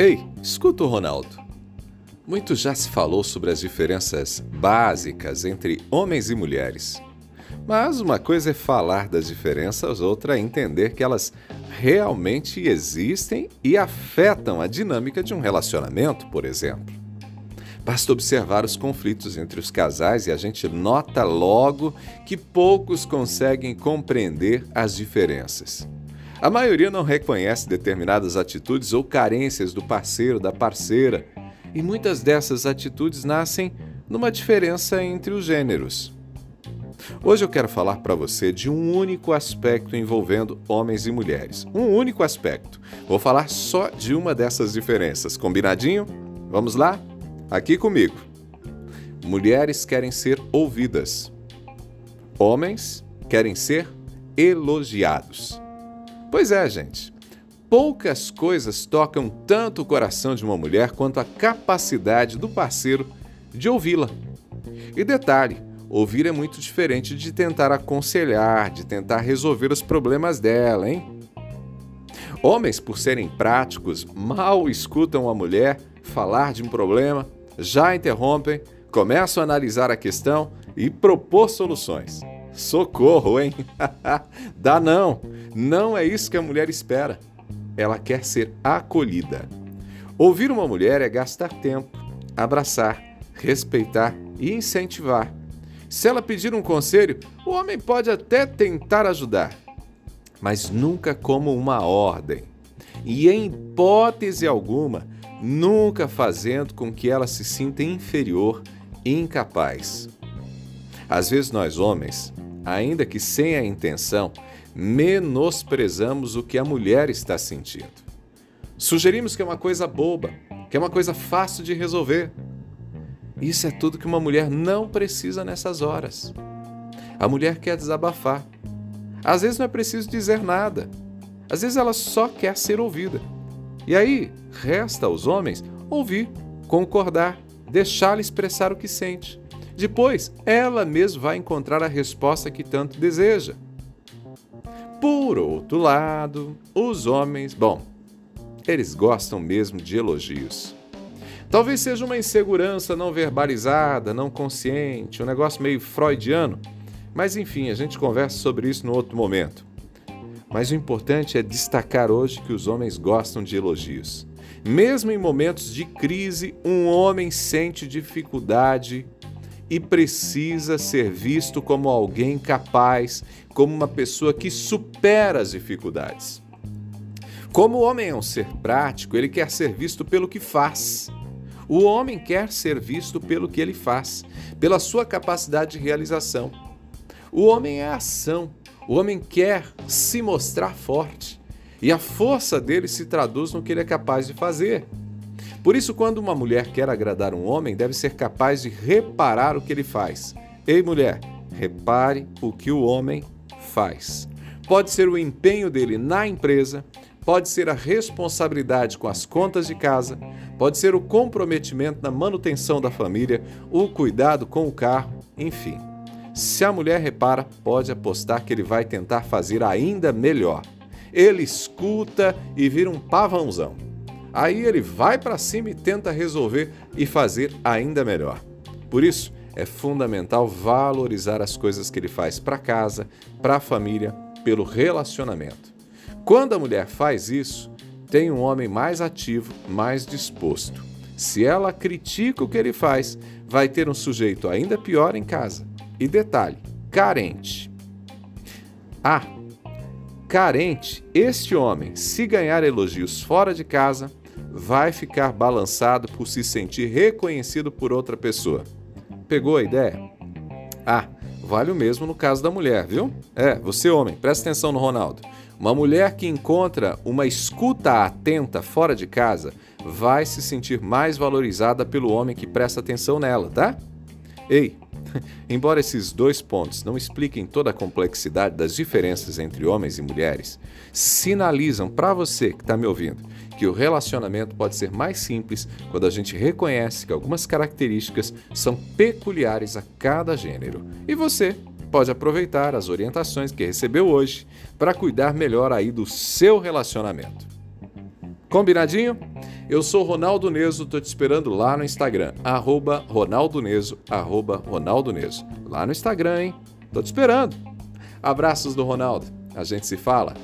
Ei, escuta o Ronaldo. Muito já se falou sobre as diferenças básicas entre homens e mulheres. Mas uma coisa é falar das diferenças, outra é entender que elas realmente existem e afetam a dinâmica de um relacionamento, por exemplo. Basta observar os conflitos entre os casais e a gente nota logo que poucos conseguem compreender as diferenças. A maioria não reconhece determinadas atitudes ou carências do parceiro, da parceira, e muitas dessas atitudes nascem numa diferença entre os gêneros. Hoje eu quero falar para você de um único aspecto envolvendo homens e mulheres. Um único aspecto. Vou falar só de uma dessas diferenças. Combinadinho? Vamos lá? Aqui comigo. Mulheres querem ser ouvidas. Homens querem ser elogiados. Pois é, gente. Poucas coisas tocam tanto o coração de uma mulher quanto a capacidade do parceiro de ouvi-la. E detalhe, ouvir é muito diferente de tentar aconselhar, de tentar resolver os problemas dela, hein? Homens, por serem práticos, mal escutam a mulher falar de um problema, já interrompem, começam a analisar a questão e propor soluções. Socorro, hein? Dá não! Não é isso que a mulher espera. Ela quer ser acolhida. Ouvir uma mulher é gastar tempo, abraçar, respeitar e incentivar. Se ela pedir um conselho, o homem pode até tentar ajudar, mas nunca como uma ordem. E em hipótese alguma, nunca fazendo com que ela se sinta inferior e incapaz. Às vezes nós homens, ainda que sem a intenção, menosprezamos o que a mulher está sentindo. Sugerimos que é uma coisa boba, que é uma coisa fácil de resolver. Isso é tudo que uma mulher não precisa nessas horas. A mulher quer desabafar. Às vezes não é preciso dizer nada. Às vezes ela só quer ser ouvida. E aí, resta aos homens ouvir, concordar, deixá-la expressar o que sente. Depois, ela mesma vai encontrar a resposta que tanto deseja. Por outro lado, os homens, bom, eles gostam mesmo de elogios. Talvez seja uma insegurança não verbalizada, não consciente, um negócio meio freudiano, mas enfim, a gente conversa sobre isso no outro momento. Mas o importante é destacar hoje que os homens gostam de elogios. Mesmo em momentos de crise, um homem sente dificuldade e precisa ser visto como alguém capaz, como uma pessoa que supera as dificuldades. Como o homem é um ser prático, ele quer ser visto pelo que faz. O homem quer ser visto pelo que ele faz, pela sua capacidade de realização. O homem é ação. O homem quer se mostrar forte. E a força dele se traduz no que ele é capaz de fazer. Por isso, quando uma mulher quer agradar um homem, deve ser capaz de reparar o que ele faz. Ei, mulher, repare o que o homem faz. Pode ser o empenho dele na empresa, pode ser a responsabilidade com as contas de casa, pode ser o comprometimento na manutenção da família, o cuidado com o carro, enfim. Se a mulher repara, pode apostar que ele vai tentar fazer ainda melhor. Ele escuta e vira um pavãozão. Aí ele vai para cima e tenta resolver e fazer ainda melhor. Por isso, é fundamental valorizar as coisas que ele faz para casa, para a família, pelo relacionamento. Quando a mulher faz isso, tem um homem mais ativo, mais disposto. Se ela critica o que ele faz, vai ter um sujeito ainda pior em casa. E detalhe: carente. Ah, carente, este homem, se ganhar elogios fora de casa, vai ficar balançado por se sentir reconhecido por outra pessoa. Pegou a ideia? Ah, vale o mesmo no caso da mulher, viu? É, você homem, presta atenção no Ronaldo. Uma mulher que encontra uma escuta atenta fora de casa vai se sentir mais valorizada pelo homem que presta atenção nela, tá? Ei, embora esses dois pontos não expliquem toda a complexidade das diferenças entre homens e mulheres, sinalizam para você que está me ouvindo que o relacionamento pode ser mais simples quando a gente reconhece que algumas características são peculiares a cada gênero. E você pode aproveitar as orientações que recebeu hoje para cuidar melhor aí do seu relacionamento. Combinadinho? Eu sou Ronaldo Neso, tô te esperando lá no Instagram, arroba Ronaldo Neso, arroba Ronaldo Neso. Lá no Instagram, hein? Tô te esperando. Abraços do Ronaldo. A gente se fala.